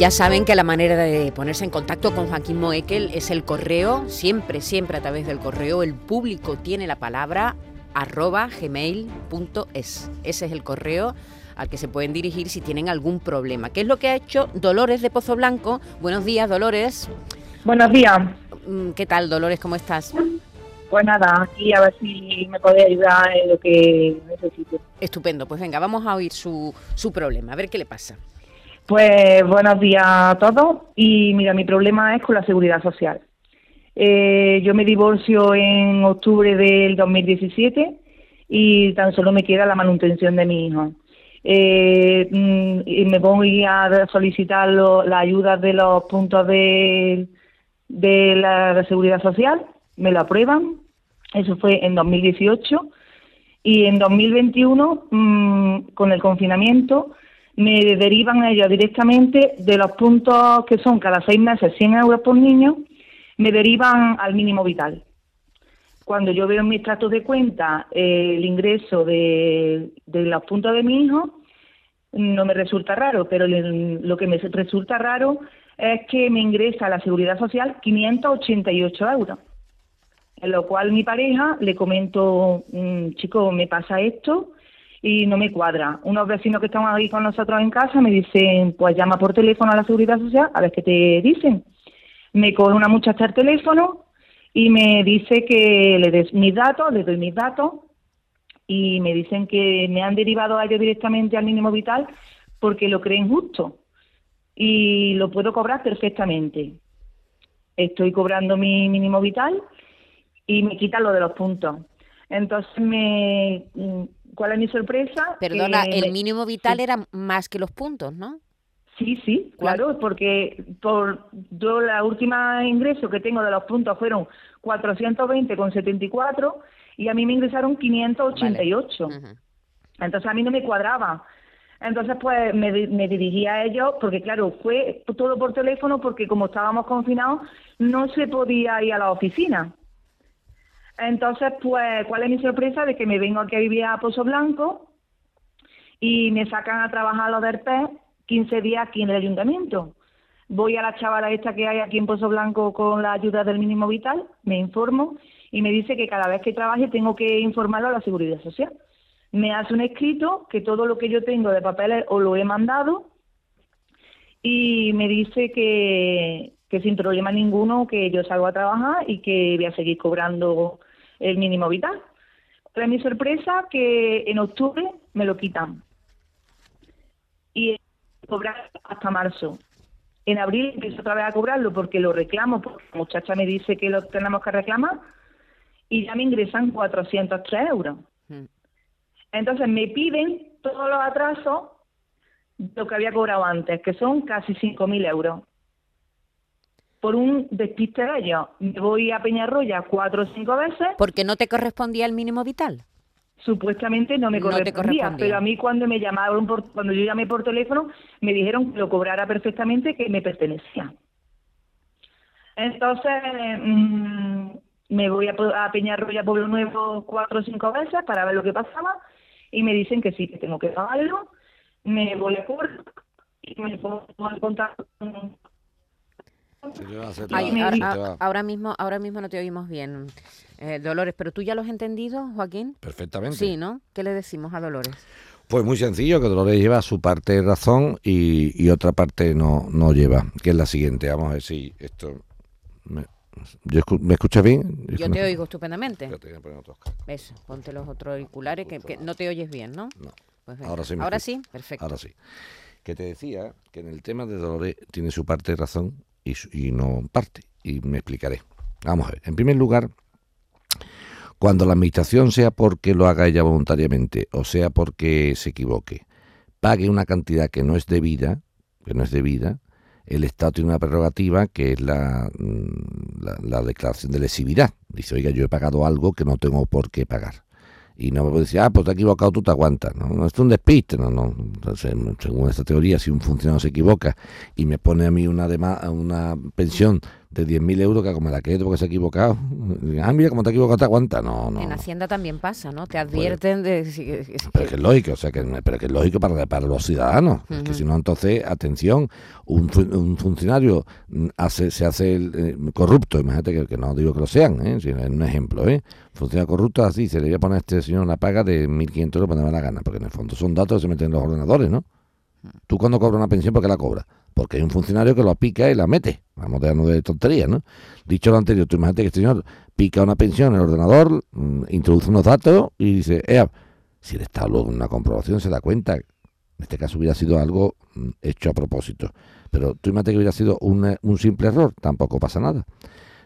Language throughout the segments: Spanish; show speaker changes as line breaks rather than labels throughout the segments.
Ya saben que la manera de ponerse en contacto con Joaquín Moekel es el correo, siempre, siempre a través del correo. El público tiene la palabra arroba gmail.es. Ese es el correo al que se pueden dirigir si tienen algún problema. ¿Qué es lo que ha hecho Dolores de Pozo Blanco? Buenos días, Dolores.
Buenos días.
Mm, ¿Qué tal, Dolores? ¿Cómo estás?
Pues nada, aquí a ver si me podéis ayudar en lo que necesito.
Estupendo, pues venga, vamos a oír su, su problema, a ver qué le pasa.
Pues buenos días a todos y mira, mi problema es con la seguridad social. Eh, yo me divorcio en octubre del 2017 y tan solo me queda la manutención de mi hijo. Eh, mm, y me voy a solicitar la ayuda de los puntos de, de la seguridad social, me lo aprueban, eso fue en 2018 y en 2021 mm, con el confinamiento me derivan ellos directamente de los puntos que son cada seis meses 100 euros por niño, me derivan al mínimo vital. Cuando yo veo en mis tratos de cuenta eh, el ingreso de, los puntos de mi hijo, no me resulta raro, pero lo que me resulta raro es que me ingresa a la seguridad social 588 euros. En lo cual mi pareja le comento, mm, chico, me pasa esto, y no me cuadra. Unos vecinos que están ahí con nosotros en casa me dicen, pues llama por teléfono a la seguridad social a ver qué te dicen. Me coge una muchacha el teléfono y me dice que le des mis datos, le doy mis datos y me dicen que me han derivado a ellos directamente al mínimo vital porque lo creen justo y lo puedo cobrar perfectamente. Estoy cobrando mi mínimo vital y me quitan lo de los puntos. Entonces me ¿Cuál es mi sorpresa?
Perdona, el mínimo vital era más que los puntos, ¿no?
Sí, sí, claro, porque por yo la última ingreso que tengo de los puntos fueron 420,74 y a mí me ingresaron 588. Entonces a mí no me cuadraba. Entonces pues me, me dirigí a ellos porque claro, fue todo por teléfono porque como estábamos confinados no se podía ir a la oficina. Entonces, pues, ¿cuál es mi sorpresa? De que me vengo aquí a vivir a Pozo Blanco y me sacan a trabajar a los del PES 15 días aquí en el ayuntamiento. Voy a la chavala esta que hay aquí en Pozo Blanco con la ayuda del mínimo vital, me informo y me dice que cada vez que trabaje tengo que informarlo a la Seguridad Social. Me hace un escrito que todo lo que yo tengo de papeles o lo he mandado y me dice que, que sin problema ninguno que yo salgo a trabajar y que voy a seguir cobrando el mínimo vital. Para mi sorpresa que en octubre me lo quitan. Y cobrar hasta marzo. En abril empiezo otra vez a cobrarlo porque lo reclamo, porque la muchacha me dice que lo tenemos que reclamar y ya me ingresan 403 euros. Hmm. Entonces me piden todos los atrasos de lo que había cobrado antes, que son casi 5.000 euros por un despiste de ellos. Me voy a Peñarroya cuatro o cinco veces.
¿Porque no te correspondía el mínimo vital?
Supuestamente no me correspondía, pero a mí cuando me llamaron, por, cuando yo llamé por teléfono, me dijeron que lo cobrara perfectamente, que me pertenecía. Entonces, mm, me voy a, a Peñarroya Pueblo Nuevo cuatro o cinco veces para ver lo que pasaba y me dicen que sí, que tengo que pagarlo. Me voy a cobrar y me pongo en contacto con
ahora mismo, ahora mismo no te oímos bien, eh, Dolores, pero tú ya lo has entendido, Joaquín.
Perfectamente.
Sí, ¿no? ¿Qué le decimos a Dolores?
Pues muy sencillo, que Dolores lleva su parte de razón y, otra parte no, no lleva, que es la siguiente. Vamos a ver si esto... ¿Me, ¿me escuchas bien?
Yo te oigo estupendamente. Eso, ponte los otros auriculares, que, no te oyes bien, ¿no?
No. Pues ahora sí.
ahora sí, perfecto.
Ahora sí. Que te decía que en el tema de Dolores tiene su parte de razón y, no parte. Y me explicaré. Vamos a ver. En primer lugar, cuando la administración, sea porque lo haga ella voluntariamente o sea porque se equivoque, pague una cantidad que no es debida, que no es debida, el Estado tiene una prerrogativa que es la, mm, la, la declaración de lesividad. Dice, oiga, yo he pagado algo que no tengo por qué pagar y no me puede decir, ah, pues te has equivocado, tú te aguantas. No, no es un despiste, no, no. Entonces, según esta teoría, si un funcionario se equivoca y me pone a mí una, una pensión de 10.000 euros que como la quedo porque se ha equivocado. Ah, mira, como te ha equivocado, te aguanta. No, no.
En Hacienda también pasa, ¿no? Te pues, advierten de...
pero que es lógico, o sea, que, pero que es lógico para, para los ciudadanos. Que si no, entonces, atención, un, un funcionario hace, se hace eh, corrupto, imagínate que, que, no digo que lo sean, ¿eh? es un ejemplo, ¿eh? Funcionario corrupto así, se le voy a poner a este señor una paga de 1.500 euros para me la gana, porque en el fondo son datos que se meten en los ordenadores, ¿no? Tú cuando cobras una pensión, ¿por qué la cobras? Porque hay un funcionario que lo pica y la mete. Vamos a dejarnos de tonterías, ¿no? Dicho lo anterior, tú imagínate que el señor pica una pensión en el ordenador, mm, introduce unos datos y dice, eh, si el Estado luego en una comprobación se da cuenta, en este caso hubiera sido algo mm, hecho a propósito. Pero tú imagínate que hubiera sido un, un simple error, tampoco pasa nada.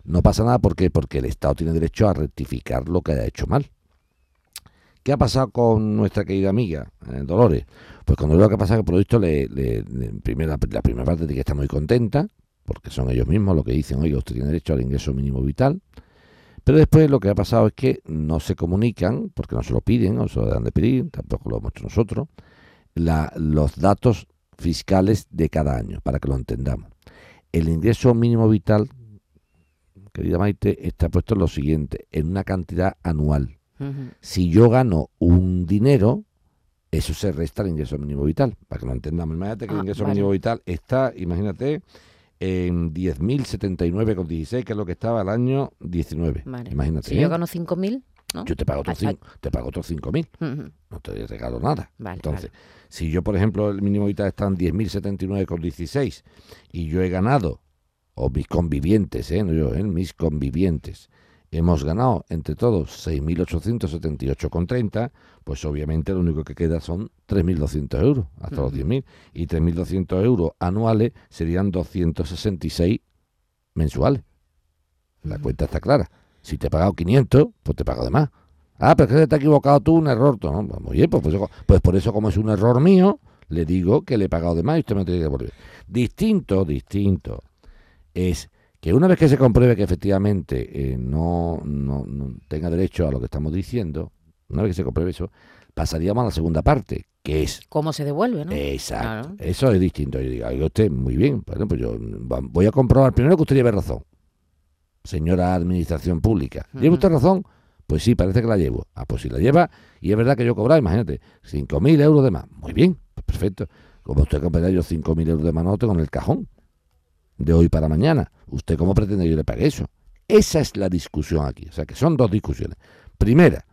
No pasa nada ¿por porque el Estado tiene derecho a rectificar lo que haya hecho mal. ¿Qué ha pasado con nuestra querida amiga eh, Dolores? Pues cuando lo que pasa es que el producto le, primera, la primera parte de que está muy contenta, porque son ellos mismos los que dicen, oye, usted tiene derecho al ingreso mínimo vital. Pero después lo que ha pasado es que no se comunican, porque no se lo piden, no se lo dan de pedir, tampoco lo hemos hecho nosotros, los datos fiscales de cada año, para que lo entendamos. El ingreso mínimo vital, querida Maite, está puesto en lo siguiente, en una cantidad anual. Si yo gano un dinero, eso se resta al ingreso mínimo vital, para que lo entendamos. Imagínate que el ah, ingreso mínimo vital está, imagínate, en 10.079,16, que es lo que estaba el año 19. Imagínate.
Si yo ¿eh? gano 5.000, ¿no?
Yo te pago otros 5.000. No te regalo nada. Entonces, si yo, por ejemplo, el mínimo vital está en 10.079,16 y yo he ganado, o mis convivientes, ¿eh? no yo, ¿eh? mis convivientes, hemos ganado entre todos 6.878,30, pues obviamente lo único que queda son 3.200 euros, hasta los 10.000. Y 3.200 euros anuales serían 266 mensuales. La cuenta está clara. Si te he pagado 500, pues te pago de más. Ah, pero es que te has equivocado tú, un error. No, pues, pues, pues, por eso, como es un error mío, le digo que le he pagado de más y usted me tiene que devolver. Distinto, distinto, es que una vez que se compruebe que efectivamente eh, no, no, tenga derecho a lo que estamos diciendo, una vez que se compruebe eso, pasaríamos a la segunda parte, que es...
¿Cómo se devuelve, no?
Exacto. Eso es distinto. Yo digo, oiga usted, muy bien, bueno, pues yo voy a comprobar primero que usted lleve razón, señora Administración Pública. ¿Lleva usted razón? Pues sí, parece que la llevo. Ah, pues si la lleva, y es verdad que yo cobraba, imagínate, 5.000 euros de más. Muy bien, pues perfecto. Como usted comprará yo 5.000 euros de más, no tengo en el cajón de hoy para mañana. ¿Usted cómo pretende que yo le pague eso? Esa es la discusión aquí. O sea, que son dos discusiones. Primera,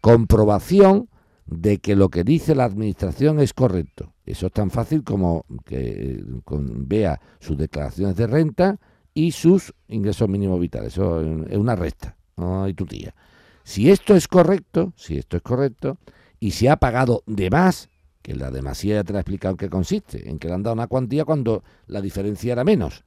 comprobación de que lo que dice la administración es correcto. Eso es tan fácil como que vea sus declaraciones de renta y sus ingresos mínimos vitales. Eso es una resta, no hay tía. Si esto es correcto, si esto es correcto, y se ha pagado de más, que la demasía ya te la he explicado en qué consiste, en que le han dado una cuantía cuando la diferencia era menos.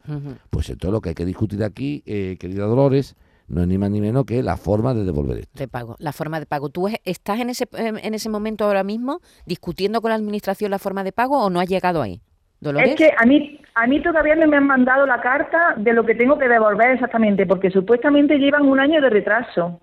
Pues entonces lo que hay que discutir aquí, eh, querida Dolores, no es ni más ni menos que la forma de devolver esto.
De pago, la forma de pago. ¿Tú estás en ese, en ese momento ahora mismo discutiendo con la administración la forma de pago o no has llegado ahí?
Dolores? Es que a mí, a mí todavía no me han mandado la carta de lo que tengo que devolver exactamente, porque supuestamente llevan un año de retraso.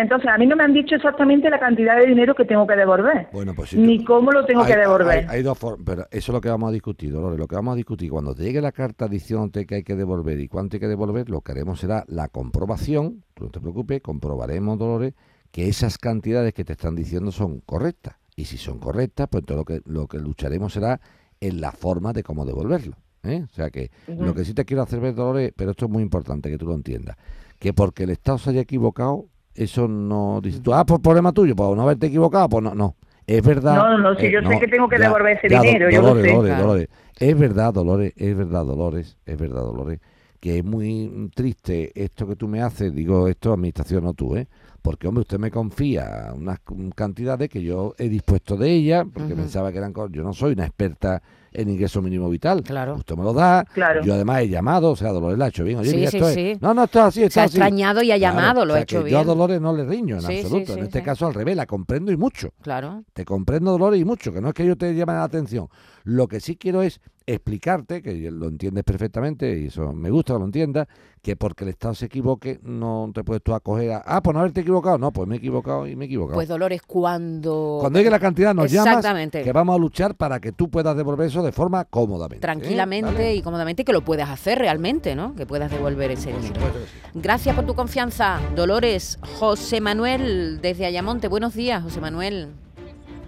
Entonces, a mí no me han dicho exactamente la cantidad de dinero que tengo que devolver, bueno, pues ni cómo lo tengo que devolver.
Hay, dos formas, pero eso es lo que vamos a discutir, Dolores. Lo que vamos a discutir cuando te llegue la carta diciéndote que hay que devolver y cuánto hay que devolver, lo que haremos será la comprobación. Tú no te preocupes, comprobaremos, Dolores, que esas cantidades que te están diciendo son correctas. Y si son correctas, pues todo lo que, lo que lucharemos será en la forma de cómo devolverlo. ¿eh? O sea que lo que sí te quiero hacer ver, Dolores, pero esto es muy importante que tú lo entiendas, que porque el Estado se haya equivocado, eso no dice tú, ah, por problema tuyo, por no haberte equivocado, pues no, no. Es verdad.
No, no, si yo sé que tengo que devolver ese dinero, yo lo sé.
Dolores, Dolores. Es verdad, Dolores, es verdad, Dolores, es verdad, Dolores, que es muy triste esto que tú me haces, digo esto, administración, no tú, ¿eh? Porque, hombre, usted me confía unas cantidades que yo he dispuesto de ella, porque pensaba que eran. Yo no soy una experta en ingreso mínimo vital. Claro. Usted me lo da. Claro. Yo además he llamado, o sea, Dolores la ha hecho bien.
Oye, sí, sí, sí.
No, no, está así, está Se
ha extrañado y ha llamado, lo ha hecho bien.
Yo a Dolores no le riño en absoluto. en este caso al revés, la comprendo y mucho.
Claro.
Te comprendo, Dolores, y mucho, que no es que yo te llame la atención. Lo que sí quiero es explicarte, que lo entiendes perfectamente, y eso me gusta que lo entiendas, que porque el Estado se equivoque, no te puedes tú acoger a, ah, pues no haberte equivocado, no, pues me he equivocado y me he equivocado.
Pues Dolores, cuando...
Cuando llegue la cantidad nos llamas, que vamos a luchar para que tú puedas devolver eso de forma cómodamente. ¿eh?
Tranquilamente
¿Vale?
y cómodamente que lo puedas hacer realmente, ¿no? Que puedas devolver ese
Por
dinero.
sí.
Gracias por tu confianza, Dolores. José Manuel, desde Ayamonte. Buenos días, José Manuel.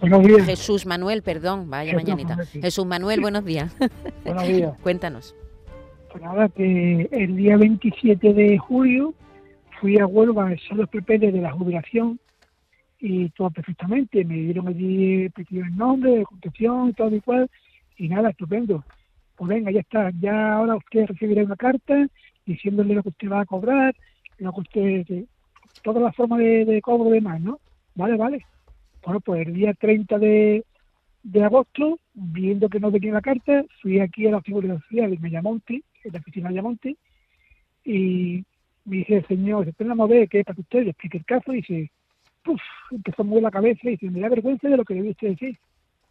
Buenos días.
Jesús Manuel, perdón, vaya
Jesús
mañanita.
Manuel.
Jesús Manuel, buenos días.
Buenos días.
Cuéntanos.
Pues nada, que el día 27 de julio fui a Huelva a hacer los papeles de la jubilación y todo perfectamente. Me dieron allí el nombre, de contención y todo igual. Y nada, estupendo. Pues venga, ya está. Ya ahora usted recibirá una carta diciéndole lo que usted va a cobrar, lo que usted. todas las formas de, de cobro y demás, ¿no? Vale, vale. Bueno, pues el día 30 de, de agosto, viendo que no venía la carta, fui aquí a la Seguridad Social en Ayamonte, en la oficina de Ayamonte, y me dice señor, esperamos a ver qué es para que usted le explique el caso, y dice, puf, empezó a mover la cabeza y dice, me da vergüenza de lo que debe usted decir.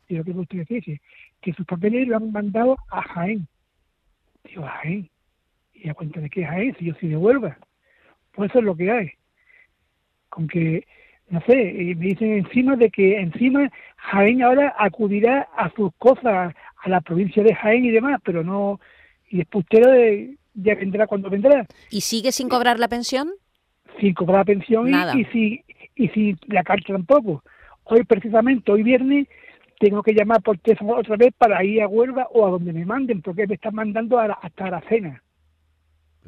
Y lo que usted decir, dice, que sus papeles lo han mandado a Jaén. Digo, ¿a Jaén. Y a cuenta de que Jaén, si yo soy de Huelva. Pues eso es lo que hay. Con que, no sé, y me dicen encima de que encima Jaén ahora acudirá a sus cosas, a la provincia de Jaén y demás, pero no, y después usted eh, ya vendrá cuando vendrá,
¿Y sigue sin cobrar la pensión?
sin cobrar pensión y-
Nada.
y, si y si la carta tampoco. Hoy precisamente, hoy viernes, tengo que llamar por teléfono otra vez para ir a Huelva o a donde me manden, porque me están mandando a la- hasta la cena.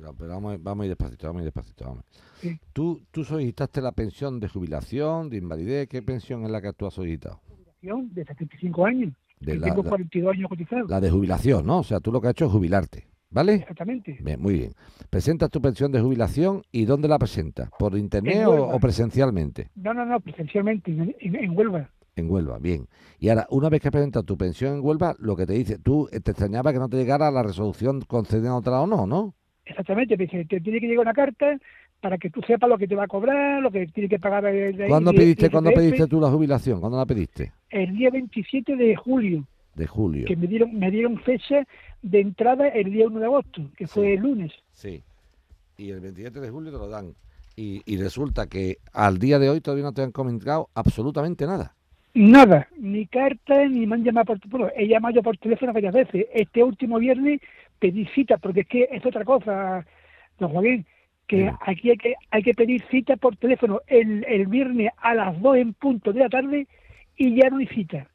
Pero, pero vamos, vamos a ir despacito, vamos a ir despacito. Vamos.
Sí.
¿Tú, ¿Tú solicitaste la pensión de jubilación, de invalidez? ¿Qué pensión es la que tú has solicitado?
De 75 años.
De la,
tengo
la-
42 años cotizados.
la de jubilación, ¿no? O sea, tú lo que has hecho es jubilarte, ¿vale?
Exactamente.
Bien, muy bien. Presentas tu pensión de jubilación y ¿dónde la presentas? ¿Por internet o, presencialmente?
No, no, no, presencialmente, en, en- en Huelva.
En Huelva, bien. Y ahora, una vez que presentas tu pensión en Huelva, lo que te dice, tú te extrañaba que no te llegara la resolución concediéndola o no, ¿no?
Exactamente, dice, te tiene que llegar una carta para que tú sepas lo que te va a cobrar, lo que tiene que pagar el-
¿Cuándo pediste, ¿cuándo
IRPF.
pediste tú la jubilación? ¿Cuándo la pediste?
El día 27 de julio,
De julio.
que me dieron, me dieron fecha de entrada el día 1 de agosto, que fue el lunes.
Sí. Y el 27 de julio te lo dan. Y, y resulta que al día de hoy todavía no te han comunicado absolutamente nada.
Nada, ni carta, ni me han llamado por teléfono. He llamado yo por teléfono varias veces. Este último viernes pedí cita, porque es que es otra cosa, don Joaquín, que aquí hay que, hay que pedir cita por teléfono el, el viernes a las 2 en punto de la tarde y ya no hay cita.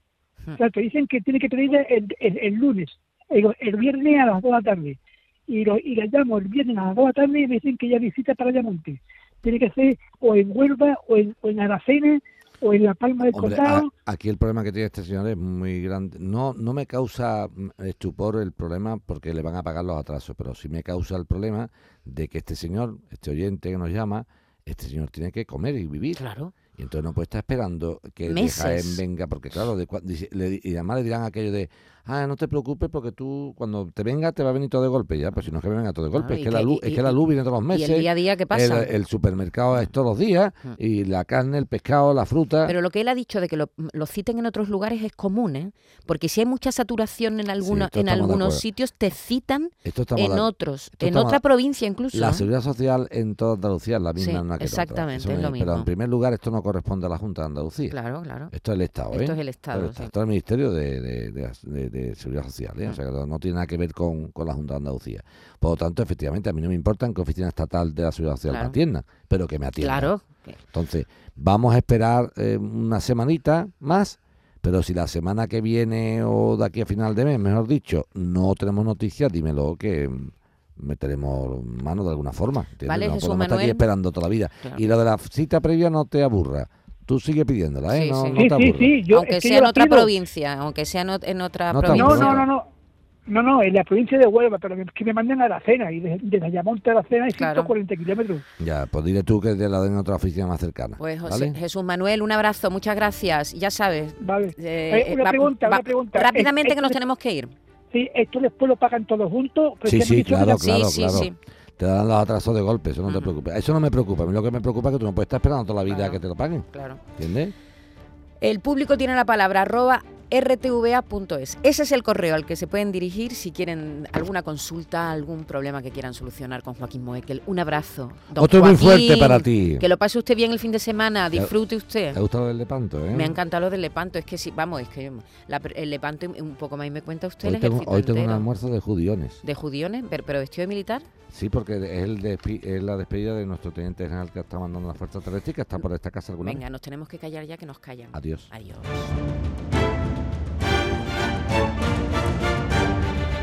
Hmm.
O sea, te dicen que tiene que pedirla el, el, el lunes, el, el viernes a las 2 de la tarde. Y, lo, y la llamo el viernes a las 2 de la tarde y me dicen que ya hay cita para Ayamonte. Tiene que ser o en Huelva, o en, o en Aracena, o en La Palma del
Hombre,
Condado.
a- aquí el problema que tiene este señor es muy grande. No, no me causa mm, estupor el problema porque le van a pagar los atrasos, pero sí me causa el problema de que este señor, este oyente que nos llama, este señor tiene que comer y vivir.
Claro.
Y entonces no puede estar esperando que de. Jaén venga, porque claro, de le y además le dirán aquello de, ah, no te preocupes porque tú cuando te venga te va a venir todo de golpe, ya, pues si no es que me venga todo de golpe,
Claro,
es
y
que, la luz,
y-
es que la luz viene todos los
¿Y
meses.
el día a día qué pasa?
El, el supermercado es todos los días
Mm.
y la carne, el pescado, la fruta.
Pero lo que él ha dicho de que lo, lo citen en otros lugares es común, ¿eh? Porque si hay mucha saturación en, alguna,
esto
en algunos sitios, te citan en
de-
otros, en otra provincia incluso.
La
¿eh?
seguridad social en toda Andalucía es la misma
Sí,
en una que en otra.
exactamente, es lo
Pero
mismo.
en primer lugar esto no corresponde a la Junta de Andalucía.
Claro, claro.
Esto es el Estado, ¿eh?
Esto es el Estado, sí.
Esto es el Ministerio de, de- de- de- Seguridad Social, ¿eh? O sea, que no tiene nada que ver con, con la Junta de Andalucía. Por lo tanto, efectivamente, a mí no me importa en qué oficina estatal de la Seguridad Social
Claro.
me atiendan, pero que me atiendan.
Claro.
Entonces, vamos a esperar eh, una semanita más, pero si la semana que viene o de aquí a final de mes, mejor dicho, no tenemos noticias, dímelo que mm, meteremos mano de alguna forma. ¿entiendes?
Vale,
no
Jesús
podemos estar aquí
Manuel.
esperando toda la vida.
Claro.
Y lo de la cita previa no te aburra. Tú sigue pidiéndola, ¿eh?
Sí,
no,
sí.
no
sí,
te
sí, sí. Yo,
aunque
es que
sea
yo
en otra
pido.
provincia, aunque sea en, en otra
No
provincia.
No, no, no, no. No, no, en la provincia de Huelva, pero que me manden a la cena y desde, desde Ayamonte a la cena hay
Claro.
140 kilómetros.
Ya, pues dile tú que te la den en otra oficina más cercana.
Pues José-
¿vale?
Jesús Manuel, un abrazo, muchas gracias. Ya sabes.
Vale.
eh,
Eh, una
va-
pregunta,
va-
una pregunta.
Rápidamente
Eh,
que nos tenemos que ir.
Sí, esto después lo pagan todos juntos. pero
Sí, sí, claro, claro,
sí, sí,
claro.
sí.
Te dan los atrasos de golpe, eso no te preocupes. Eso no me preocupa. A mí lo que me preocupa es que tú no puedes estar esperando toda la vida
Claro.
que te lo paguen.
Claro.
¿Entiendes?
El público tiene la palabra arroba rtva.es. Ese es el correo al que se pueden dirigir si quieren alguna consulta, algún problema que quieran solucionar con Joaquín Moekel. Un abrazo. don
Otro muy
Joaquín.
fuerte para ti.
Que lo pase usted bien el fin de semana, disfrute usted.
¿Te ha gustado el Lepanto, eh?
Me ha encantado lo del Lepanto, es que sí, vamos, es que la- el Lepanto un poco más y me cuenta usted
Hoy
el
tengo,
ejército
hoy tengo un almuerzo de judiones.
de judiones, pero, pero vestido de militar.
Sí, porque es, el despi- es la despedida de nuestro teniente general que está mandando la fuerza terrestre que está por esta casa alguna
Venga,
vez.
nos tenemos que callar ya que nos callan.
Adiós.
Adiós.